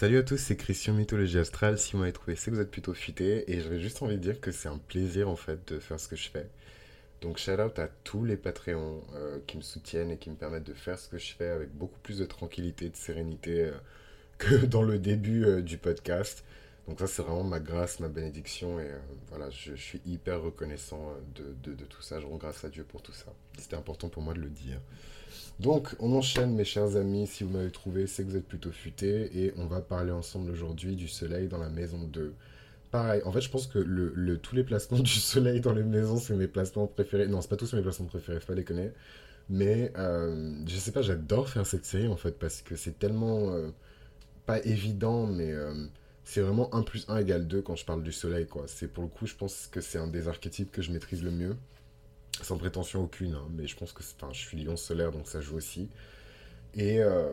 Salut à tous, c'est Christian Mythologie Astrale. Si vous m'avez trouvé, c'est que vous êtes plutôt futé. Et j'avais juste envie de dire que c'est un plaisir en fait de faire ce que je fais. Donc shout out à tous les Patreons euh, qui me soutiennent et qui me permettent de faire ce que je fais avec beaucoup plus de tranquillité, de sérénité euh, que dans le début euh, du podcast. Donc ça c'est vraiment ma grâce, ma bénédiction et voilà, je, suis hyper reconnaissant de, de, tout ça. Je rends grâce à Dieu pour tout ça. C'était important pour moi de le dire. Donc, on enchaîne, mes chers amis. Si vous m'avez trouvé, c'est que vous êtes plutôt futés. Et on va parler ensemble aujourd'hui du soleil dans la maison 2. Pareil, en fait, je pense que le, tous les placements du soleil dans les maisons, c'est mes placements préférés. Non, c'est pas tous mes placements préférés, faut les connaître. Mais euh, je sais pas, j'adore faire cette série en fait, parce que c'est tellement euh, pas évident, mais euh, c'est vraiment 1 plus 1 égale 2 quand je parle du soleil, quoi. C'est pour le coup, je pense que c'est un des archétypes que je maîtrise le mieux sans prétention aucune, hein, mais je pense que je suis lion solaire, donc ça joue aussi. Et, euh,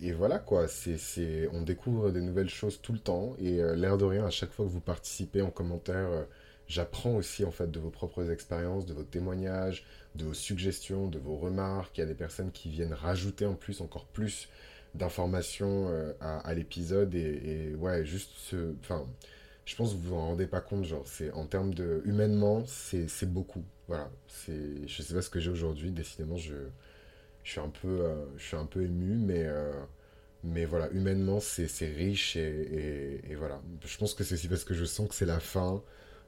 et voilà quoi, c'est, on découvre des nouvelles choses tout le temps, et euh, l'air de rien, à chaque fois que vous participez en commentaire, euh, j'apprends aussi en fait de vos propres expériences, de vos témoignages, de vos suggestions, de vos remarques. Il y a des personnes qui viennent rajouter en plus encore plus d'informations à, l'épisode, et, ouais, juste. Enfin, je pense que vous vous en rendez pas compte, genre, c'est en termes de. Humainement, c'est beaucoup. Voilà. C'est, je sais pas ce que j'ai aujourd'hui, décidément, je, je, suis un peu, euh, je suis un peu ému, mais, euh, mais voilà, humainement, c'est, riche et, et, voilà. Je pense que c'est aussi parce que je sens que c'est la fin.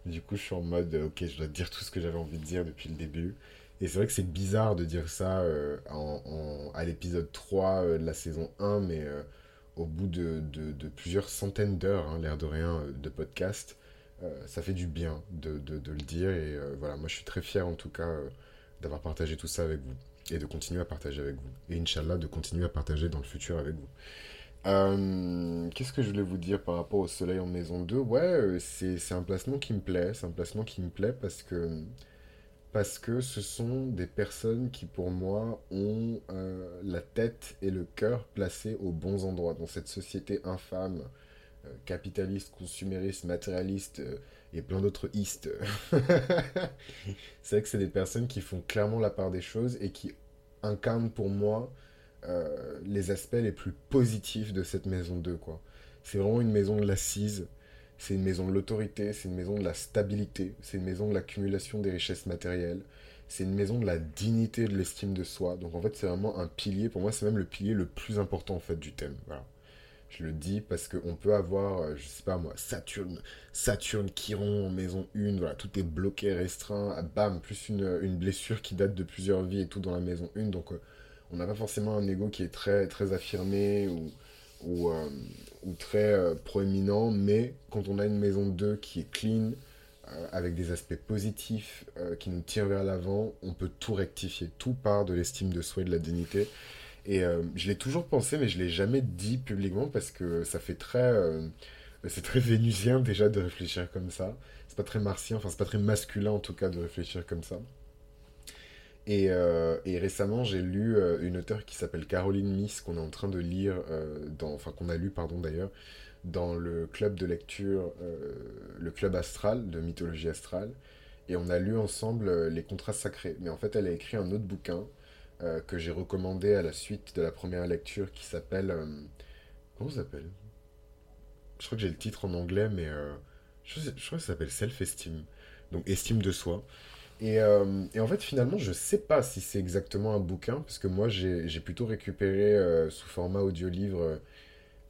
Du coup, je suis en mode, ok, je dois dire tout ce que j'avais envie de dire depuis le début. Et c'est vrai que c'est bizarre de dire ça euh, à l'épisode 3 de la saison 1, mais au bout de, de, plusieurs centaines d'heures, hein, l'air de rien, euh, de podcast, euh, ça fait du bien de, le dire. Et euh, voilà, moi je suis très fier en tout cas d'avoir partagé tout ça avec vous et de continuer à partager avec vous. Et Inch'Allah, de continuer à partager dans le futur avec vous. Qu'est-ce que je voulais vous dire par rapport au soleil en maison 2 Ouais, c'est un placement qui me plaît. C'est un placement qui me plaît parce que parce que ce sont des personnes qui, pour moi, ont euh, la tête et le cœur placés aux bons endroits dans cette société infâme, euh, capitaliste, consumériste, matérialiste euh, et plein d'autres istes. c'est vrai que c'est des personnes qui font clairement la part des choses et qui incarnent pour moi les aspects les plus positifs de cette maison 2. C'est vraiment une maison de l'assise c'est une maison de l'autorité, c'est une maison de la stabilité, c'est une maison de l'accumulation des richesses matérielles, c'est une maison de la dignité de l'estime de soi. Donc en fait, c'est vraiment un pilier, pour moi, c'est même le pilier le plus important en fait du thème. Voilà. Je le dis parce qu'on peut avoir, euh, je sais pas moi, Saturne, Saturne, Chiron maison 1, voilà, tout est bloqué, restreint, ah, bam, plus une, blessure qui date de plusieurs vies et tout dans la maison 1. Donc euh, on n'a pas forcément un ego qui est très, très affirmé ou, euh, très proéminent, mais quand on a une maison 2 qui est clean, avec des aspects positifs qui nous tirent vers l'avant, on peut tout rectifier. Tout part de l'estime de soi et de la dignité. Et je l'ai toujours pensé, mais je l'ai jamais dit publiquement parce que ça fait très. c'est très vénusien déjà de réfléchir comme ça. C'est pas très martien, enfin c'est pas très masculin en tout cas de réfléchir comme ça. Euh, et, récemment, j'ai lu euh, une auteure qui s'appelle Caroline Miss, qu'on est en train de lire, euh, enfin qu'on a lu, pardon d'ailleurs, dans le club de lecture, le club astral, de mythologie astrale. Et on a lu ensemble Les contrats sacrés. Mais en fait, elle a écrit un autre bouquin que j'ai recommandé à la suite de la première lecture qui s'appelle... comment ça s'appelle? Je crois que j'ai le titre en anglais, mais je, je crois que ça s'appelle Self-Esteem. Donc estime de soi. Euh, et, en fait, finalement, je sais pas si c'est exactement un bouquin, parce que moi, j'ai plutôt récupéré euh, sous format audio-livre euh,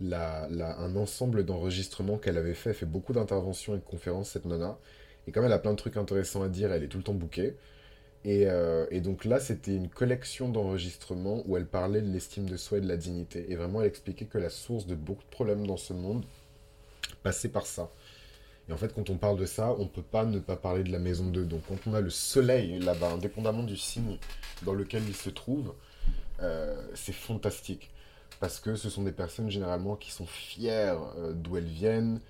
la, un ensemble d'enregistrements qu'elle avait fait. Elle fait beaucoup d'interventions et de conférences, cette nana. Et comme elle a plein de trucs intéressants à dire, elle est tout le temps bookée. Et, et donc là, c'était une collection d'enregistrements où elle parlait de l'estime de soi et de la dignité. Et vraiment, elle expliquait que la source de beaucoup de problèmes dans ce monde passait par ça. Et en fait, quand on parle de ça, on ne peut pas ne pas parler de la maison 2. Donc quand on a le soleil là-bas, indépendamment du signe dans lequel il se trouve, euh, c'est fantastique. Parce que ce sont des personnes généralement qui sont fières euh, d'où elles viennent.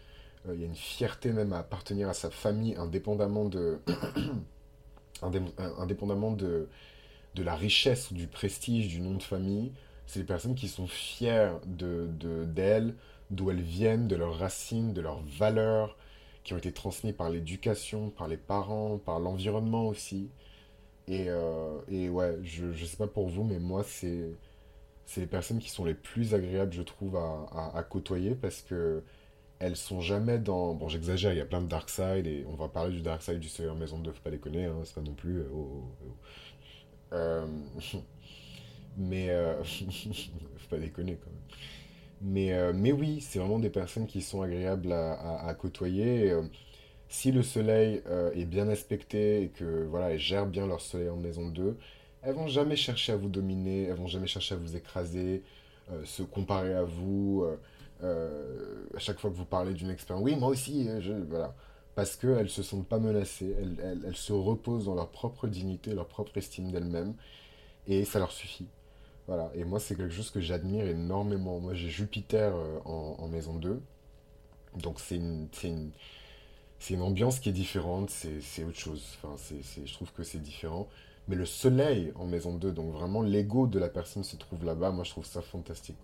Euh, il y a une fierté même à appartenir à sa famille, indépendamment de, indépendamment de, de la richesse ou du prestige du nom de famille. C'est des personnes qui sont fières d'elles, de, d'elles, d'où elles viennent, de leurs racines, de leurs valeurs, qui ont été transmis par l'éducation, par les parents, par l'environnement aussi. Et, euh, et ouais, je, je sais pas pour vous, mais moi, c'est. les personnes qui sont les plus agréables, je trouve, à- à côtoyer parce que elles sont jamais dans... Bon, j'exagère, il y a plein de dark side et on va parler du dark side du Seigneur Maison 2, faut pas déconner, hein, c'est pas non plus... euh, oh, oh, oh. Euh, mais... euh, faut pas déconner quand même. Mais, mais oui, c'est vraiment des personnes qui sont agréables à, côtoyer. Si le soleil est bien aspecté et que voilà, gèrent bien leur soleil en maison 2, elles vont jamais chercher à vous dominer, elles vont jamais chercher à vous écraser, se comparer à vous. Euh, à chaque fois que vous parlez d'une expérience, oui, moi aussi, je, voilà. Parce qu'elles se sentent pas menacées, elles, se reposent dans leur propre dignité, leur propre estime d'elles-mêmes, et ça leur suffit. Voilà. Et moi, c'est quelque chose que j'admire énormément. Moi, j'ai Jupiter euh, en, maison 2, donc c'est une, ambiance qui est différente, c'est autre chose. Enfin, c'est- je trouve que c'est différent. Mais le soleil en maison 2, donc vraiment l'ego de la personne se trouve là-bas, moi je trouve ça fantastique.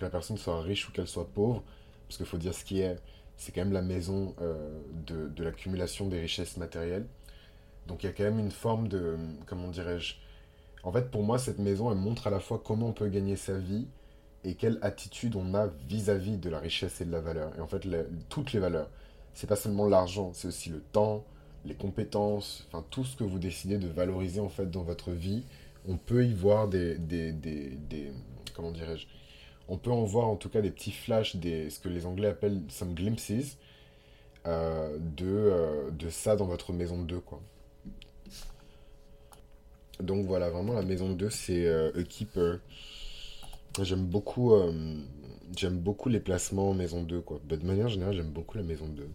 Que la personne soit riche ou qu'elle soit pauvre, parce qu'il faut dire ce qui est, c'est quand même la maison euh, de, l'accumulation des richesses matérielles. Donc il y a quand même une forme de, comment dirais-je, en fait pour moi cette maison elle montre à la fois comment on peut gagner sa vie et quelle attitude on a vis-à-vis de la richesse et de la valeur. Et en fait, toutes les valeurs. C'est pas seulement l'argent, c'est aussi le temps, les compétences, enfin tout ce que vous décidez de valoriser en fait dans votre vie. On peut y voir des, des, des, des- comment dirais-je? On peut en voir en tout cas des petits flashs, des, ce que les Anglais appellent some glimpses euh, de, euh, de ça dans votre maison de deux, quoi. Donc voilà, vraiment la maison 2 c'est euh, keeper. J'aime beaucoup, euh, j'aime beaucoup les placements en maison 2 quoi. Bah, de manière générale, j'aime beaucoup la maison 2.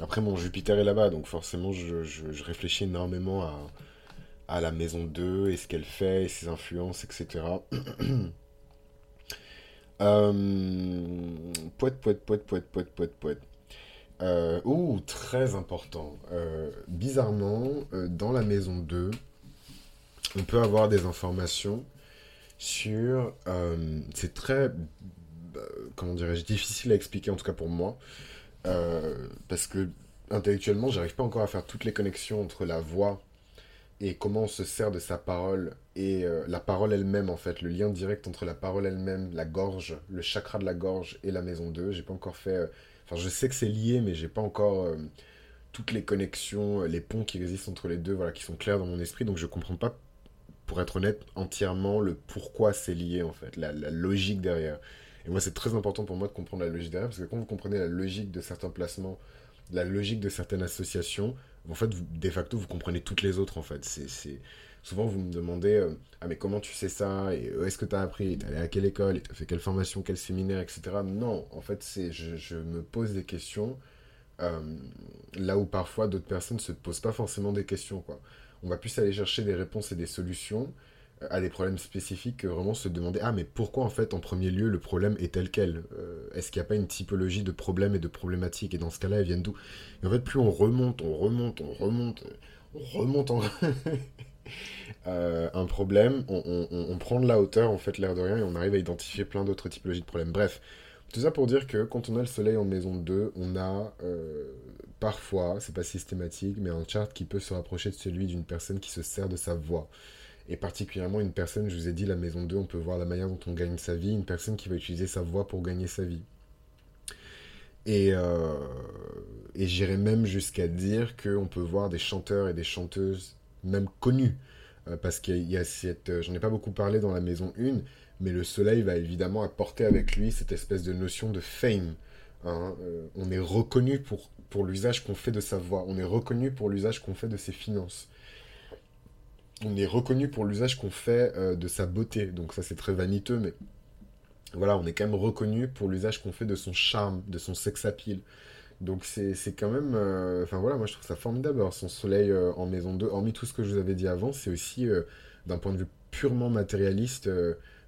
Après, mon Jupiter est là-bas, donc forcément, je réfléchis énormément à, à la maison 2 et ce qu'elle fait, et ses influences, etc. Euh, poète, poète, poète, poète, poète, poète, poète. Euh, ouh, très important. Euh, bizarrement, euh, dans la maison 2, on peut avoir des informations sur... euh, c'est très, comment dirais-je, difficile à expliquer, en tout cas pour moi, parce que intellectuellement, j'arrive pas encore à faire toutes les connexions entre la voix et comment on se sert de sa parole et euh, la parole elle-même, en fait, le lien direct entre la parole elle-même, la gorge, le chakra de la gorge et la maison 2. J'ai pas encore fait... euh, je sais que c'est lié, mais j'ai pas encore euh, toutes les connexions, les ponts qui existent entre les deux, voilà, qui sont clairs dans mon esprit, donc je comprends pas pour être honnête, entièrement le pourquoi c'est lié, en fait, la logique derrière. Et moi, c'est très important pour moi de comprendre la logique derrière, parce que quand vous comprenez la logique de certains placements, la logique de certaines associations, en fait, de facto, vous comprenez toutes les autres, en fait. C'est. Souvent, vous me demandez, euh, ah, mais comment tu sais ça? Et euh, est-ce que tu as appris T'es allé à quelle école? Et t'as fait quelle formation, quel séminaire, etc. Non, en fait, c'est, je, me pose des questions euh, là où parfois d'autres personnes ne se posent pas forcément des questions. On va plus aller chercher des réponses et des solutions à des problèmes spécifiques que vraiment se demander, ah mais pourquoi en fait en premier lieu le problème est tel quel? Euh, Est-ce qu'il n'y a pas une typologie de problèmes et de problématiques Et dans ce cas-là, elles viennent d'où? Et en fait, plus on remonte, on remonte, on remonte, on remonte en... euh, un problème, on, prend de la hauteur, on fait l'air de rien et on arrive à identifier plein d'autres typologies de problèmes. Bref, tout ça pour dire que quand on a le soleil en maison 2, on a euh, parfois, c'est pas systématique, mais un chart qui peut se rapprocher de celui d'une personne qui se sert de sa voix. Et particulièrement une personne, je vous ai dit, la maison 2, on peut voir la manière dont on gagne sa vie, une personne qui va utiliser sa voix pour gagner sa vie. Et, euh, et j'irais même jusqu'à dire qu'on peut voir des chanteurs et des chanteuses, même connus, euh, parce qu'il y a, cette... euh, J'en ai pas beaucoup parlé dans la maison 1, mais le soleil va évidemment apporter avec lui cette espèce de notion de fame. hein. On est reconnu pour, pour l'usage qu'on fait de sa voix, on est reconnu pour l'usage qu'on fait de ses finances, on est reconnu pour l'usage qu'on fait euh, de sa beauté. Donc ça c'est très vaniteux, mais voilà, on est quand même reconnu pour l'usage qu'on fait de son charme, de son sex appeal. Donc c'est quand même... euh, Enfin voilà, moi je trouve ça formidable d'avoir son soleil euh, en maison 2. Hormis tout ce que je vous avais dit avant, c'est aussi, d'un point de vue purement matérialiste,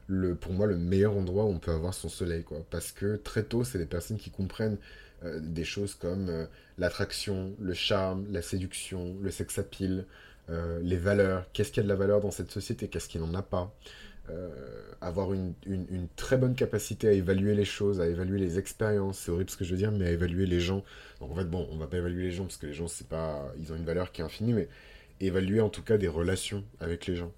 le, pour moi le meilleur endroit où on peut avoir son soleil. Parce que très tôt, c'est des personnes qui comprennent des choses comme l'attraction, le charme, la séduction, le sex appeal, euh, les valeurs. Qu'est-ce qu'il y a de la valeur dans cette société Qu'est-ce qu'il n'en a pas euh, avoir une, très bonne capacité à évaluer les choses, à évaluer les expériences, c'est horrible ce que je veux dire, mais à évaluer les gens. Donc en fait, bon, on va pas évaluer les gens parce que les gens, c'est pas, ils ont une valeur qui est infinie, mais évaluer en tout cas des relations avec les gens.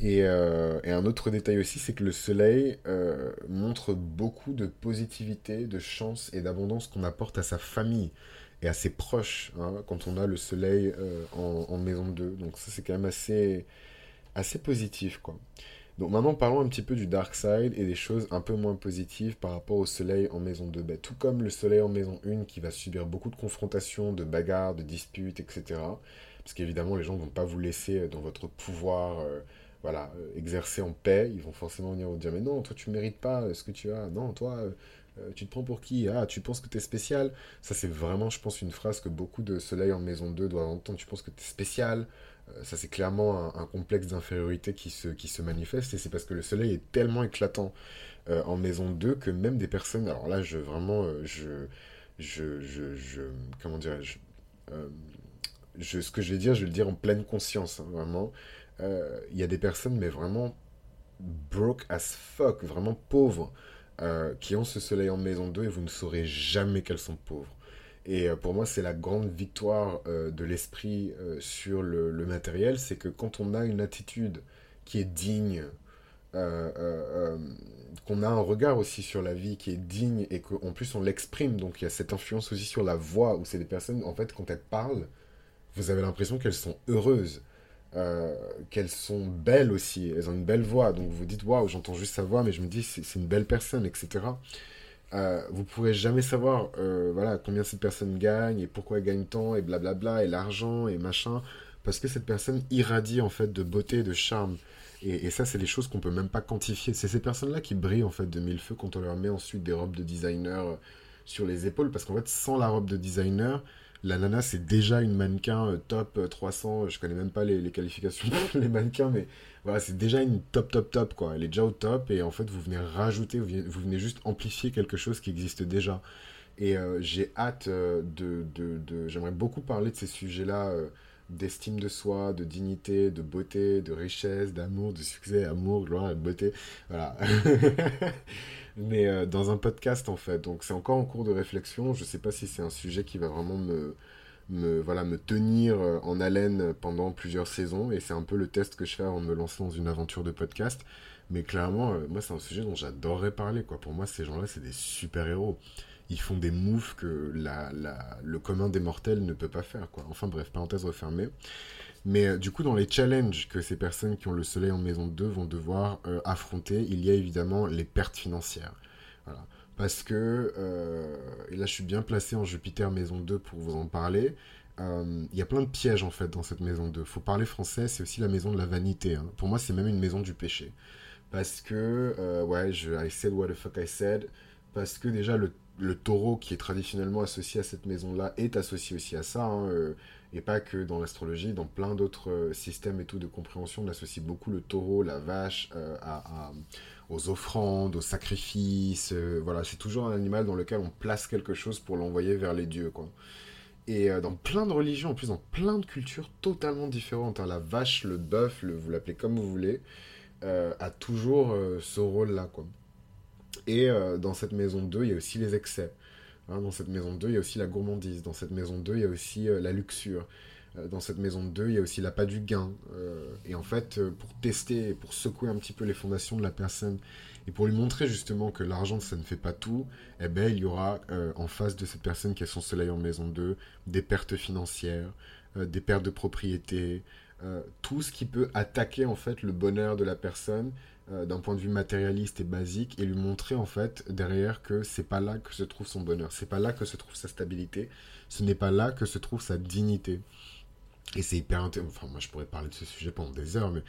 Et, euh, un autre détail aussi, c'est que le soleil montre beaucoup de positivité, de chance et d'abondance qu'on apporte à sa famille et à ses proches hein, quand on a le soleil euh, en, maison 2. Donc ça, c'est quand même assez, assez positif, quoi. Donc maintenant, parlons un petit peu du dark side et des choses un peu moins positives par rapport au soleil en maison 2. Ben, tout comme le soleil en maison 1 qui va subir beaucoup de confrontations, de bagarres, de disputes, etc. Parce qu'évidemment, les gens ne vont pas vous laisser dans votre pouvoir euh, voilà, euh, exercer en paix. Ils vont forcément venir vous dire Mais non, toi, tu mérites pas euh, ce que tu as. Non, toi, euh, tu te prends pour qui? Ah, tu penses que tu es spécial? Ça, c'est vraiment, je pense, une phrase que beaucoup de soleil en maison 2 doivent entendre. Tu penses que tu es spécial? Euh, Ça, c'est clairement un, complexe d'infériorité qui se, qui se manifeste. Et c'est parce que le soleil est tellement éclatant euh, en maison 2 que même des personnes. Alors là, je vraiment. je, je, je, je- comment dirais-je je, ce que je vais dire, je vais le dire en pleine conscience, hein, vraiment. Il y a des personnes, mais vraiment broke as fuck, vraiment pauvres, euh, qui ont ce soleil en maison 2 et vous ne saurez jamais qu'elles sont pauvres. Et euh, pour moi, c'est la grande victoire euh, de l'esprit sur le, matériel, c'est que quand on a une attitude qui est digne, qu'on a un regard aussi sur la vie qui est digne et qu'en plus on l'exprime, donc il y a cette influence aussi sur la voix, où c'est des personnes, en fait, quand elles parlent, vous avez l'impression qu'elles sont heureuses, euh, qu'elles sont belles aussi, elles ont une belle voix, donc vous dites, waouh, j'entends juste sa voix, mais je me dis, c'est une belle personne, etc. Euh, vous pourrez jamais savoir euh, voilà, combien cette personne gagne et pourquoi elle gagne tant et blablabla et l'argent et machin parce que cette personne irradie en fait de beauté, de charme et, et ça c'est des choses qu'on peut même pas quantifier. C'est ces personnes-là qui brillent en fait de mille feux quand on leur met ensuite des robes de designer euh, sur les épaules parce qu'en fait sans la robe de designer la nana c'est déjà une mannequin euh, top euh, 300 je connais même pas les, les qualifications les mannequins mais voilà, c'est déjà une top, top, top, quoi. Elle est déjà au top et en fait, vous venez rajouter, vous venez, juste amplifier quelque chose qui existe déjà. Et euh, j'ai hâte euh, de, de, J'aimerais beaucoup parler de ces sujets-là, euh, d'estime de soi, de dignité, de beauté, de richesse, d'amour, de succès, amour, gloire beauté. Voilà. Mais euh, dans un podcast, en fait. Donc, c'est encore en cours de réflexion. Je sais pas si c'est un sujet qui va vraiment me me, voilà, me tenir euh, en haleine pendant plusieurs saisons. Et c'est un peu le test que je fais de me lancer dans une aventure de podcast. Mais clairement, euh, moi, c'est un sujet dont j'adorerais parler. Quoi. Pour moi, ces gens-là, c'est des super-héros. Ils font des moves que le commun des mortels ne peut pas faire. Quoi. Enfin bref, parenthèse refermée. Mais euh, du coup, dans les challenges que ces personnes qui ont le soleil en maison 2 vont devoir euh, affronter, il y a évidemment les pertes financières. Parce que, euh, et là je suis bien placé en Jupiter maison 2 pour vous en parler, il y a plein de pièges en fait dans cette maison 2. Faut parler français, c'est aussi la maison de la vanité. hein. Pour moi, c'est même une maison du péché. Parce que, ouais, je, I said what the fuck I said. Parce que déjà, le, le taureau qui est traditionnellement associé à cette maison-là est associé aussi à ça. hein, euh, et pas que dans l'astrologie, dans plein d'autres euh, systèmes et tout de compréhension, on associe beaucoup le taureau, la vache, euh, aux offrandes, aux sacrifices. voilà, c'est toujours un animal dans lequel on place quelque chose pour l'envoyer vers les dieux, quoi. Et dans plein de religions, en plus dans plein de cultures totalement différentes, hein, la vache, le bœuf, le, vous l'appelez comme vous voulez, a toujours ce rôle-là, quoi. Et euh, dans cette maison 2, il y a aussi les excès. Hein, dans cette maison 2, il y a aussi la gourmandise. Dans cette maison 2, il y a aussi euh, la luxure. Euh, dans cette maison 2, il y a aussi l'appât du gain. Et en fait, pour tester, pour secouer un petit peu les fondations de la personne, et pour lui montrer justement que l'argent, ça ne fait pas tout, eh ben, il y aura en face de cette personne qui a son soleil en maison 2, des pertes financières, des pertes de propriété, euh, tout ce qui peut attaquer en fait le bonheur de la personne euh, d'un point de vue matérialiste et basique et lui montrer en fait derrière que c'est pas là que se trouve son bonheur, c'est pas là que se trouve sa stabilité, ce n'est pas là que se trouve sa dignité. Et c'est hyper intéressant. Enfin, moi, je pourrais parler de ce sujet pendant des heures, mais.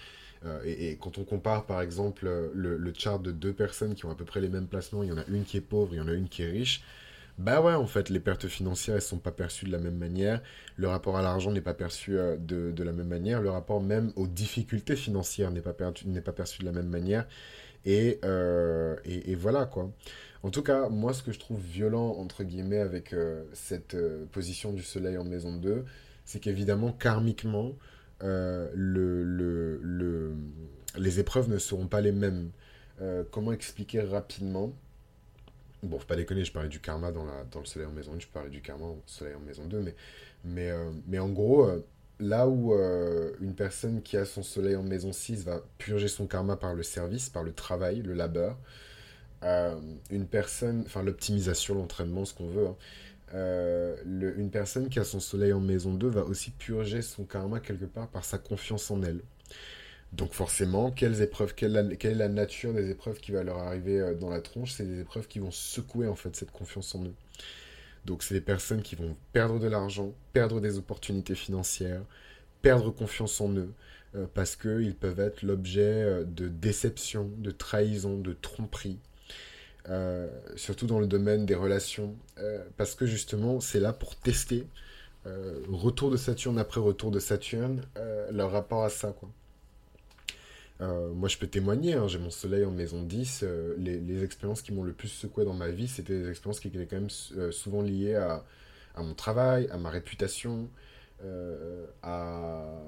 euh, et, quand on compare, par exemple, le, le chart de deux personnes qui ont à peu près les mêmes placements, il y en a une qui est pauvre, il y en a une qui est riche. Bah ouais, en fait, les pertes financières, elles sont pas perçues de la même manière. Le rapport à l'argent n'est pas perçu euh, de, de la même manière. Le rapport même aux difficultés financières n'est pas, perçu- pas perçu de la même manière. Et, euh, et, et voilà, quoi. En tout cas, moi, ce que je trouve violent, entre guillemets, avec euh, cette position du soleil en maison 2, c'est qu'évidemment, karmiquement, le, le, le- les épreuves ne seront pas les mêmes. Comment expliquer rapidement? Bon, faut pas déconner, je parlais du karma dans, la, le soleil en maison 1, je parlais du karma au soleil en maison 2, mais, mais, euh, mais en gros, euh, là où euh, une personne qui a son soleil en maison 6 va purger son karma par le service, par le travail, le labeur, une personne, enfin l'optimisation, l'entraînement, ce qu'on veut, hein, une personne qui a son soleil en maison 2 va aussi purger son karma quelque part par sa confiance en elle. Donc forcément, quelles épreuves, quelle, quelle, est la nature des épreuves qui va leur arriver dans la tronche? C'est des épreuves qui vont secouer en fait cette confiance en eux. Donc c'est des personnes qui vont perdre de l'argent, perdre des opportunités financières, perdre confiance en eux, euh, parce qu'ils peuvent être l'objet euh, de déception, de trahison, de tromperie, euh, surtout dans le domaine des relations, parce que justement c'est là pour tester, retour de Saturne après retour de Saturne, leur rapport à ça. quoi. Euh, moi, je peux témoigner, hein, j'ai mon soleil en maison 10. Euh, les, expériences qui m'ont le plus secoué dans ma vie, c'était des expériences qui étaient quand même euh, souvent liées à, mon travail, à ma réputation, à,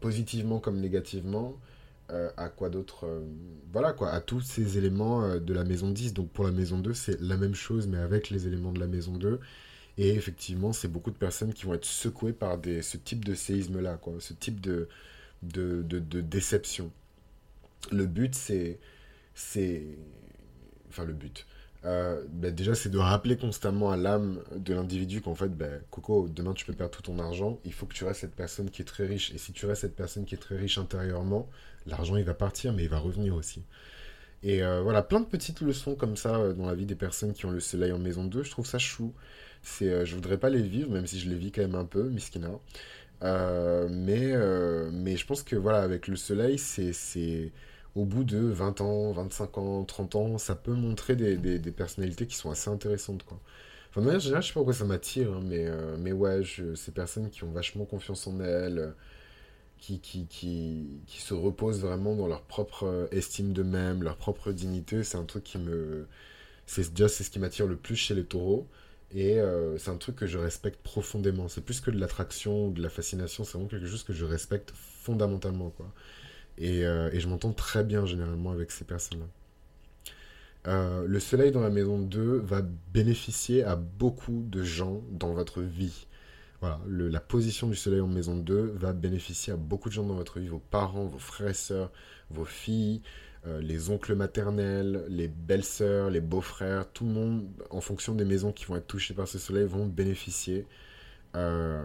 positivement comme négativement, à quoi d'autre Voilà, quoi, à tous ces éléments de la maison 10. Donc pour la maison 2, c'est la même chose, mais avec les éléments de la maison 2. Et effectivement, c'est beaucoup de personnes qui vont être secouées par ce type de séisme-là, quoi, ce type de de, de, déception. Le but, c'est. Enfin, le but. Euh, ben déjà, c'est de rappeler constamment à l'âme de l'individu qu'en fait, ben, Coco, demain tu peux perdre tout ton argent, il faut que tu restes cette personne qui est très riche. Et si tu restes cette personne qui est très riche intérieurement, l'argent il va partir, mais il va revenir aussi. Et euh, voilà, plein de petites leçons comme ça euh, dans la vie des personnes qui ont le soleil en maison 2, je trouve ça chou. C'est, je voudrais pas les vivre, même si je les vis quand même un peu, miskina. Euh, mais, euh, mais je pense que voilà, avec le soleil, c'est au bout de 20 ans, 25 ans, 30 ans, ça peut montrer des, des, personnalités qui sont assez intéressantes. Quoi. Enfin, de manière générale, je sais pas pourquoi ça m'attire, hein, mais, euh, mais ouais, ces personnes qui ont vachement confiance en elles, qui, qui, qui, qui, se reposent vraiment dans leur propre estime d'eux-mêmes, leur propre dignité, c'est un truc qui me. C'est déjà ce qui m'attire le plus chez les taureaux. Et euh, c'est un truc que je respecte profondément. C'est plus que de l'attraction ou de la fascination, c'est vraiment quelque chose que je respecte fondamentalement. Quoi. Et, euh, je m'entends très bien généralement avec ces personnes-là. Euh, le soleil dans la maison 2 va bénéficier à beaucoup de gens dans votre vie. Voilà, la position du soleil en maison 2 va bénéficier à beaucoup de gens dans votre vie, vos parents, vos frères et sœurs, vos filles, euh, les oncles maternels, les belles-sœurs, les beaux-frères, tout le monde, en fonction des maisons qui vont être touchées par ce soleil, vont bénéficier euh,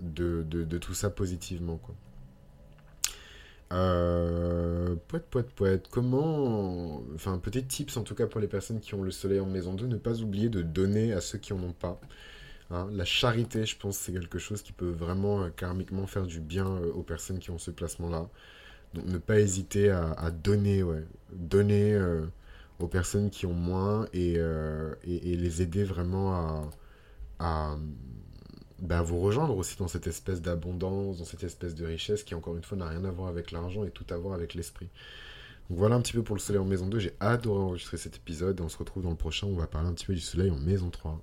de, tout ça positivement. Euh, poète, poète, poète, comment... Enfin, petit tips en tout cas pour les personnes qui ont le soleil en maison 2, ne pas oublier de donner à ceux qui n'en ont pas. Hein. la charité, je pense, c'est quelque chose qui peut vraiment karmiquement faire du bien aux personnes qui ont ce placement-là. Donc ne pas hésiter à, donner, ouais. Donner euh, aux personnes qui ont moins et, euh, les aider vraiment à, bah, vous rejoindre aussi dans cette espèce d'abondance, dans cette espèce de richesse qui, encore une fois, n'a rien à voir avec l'argent et tout à voir avec l'esprit. Donc voilà un petit peu pour le soleil en maison 2. J'ai adoré enregistrer cet épisode et on se retrouve dans le prochain. On va parler un petit peu du soleil en maison 3.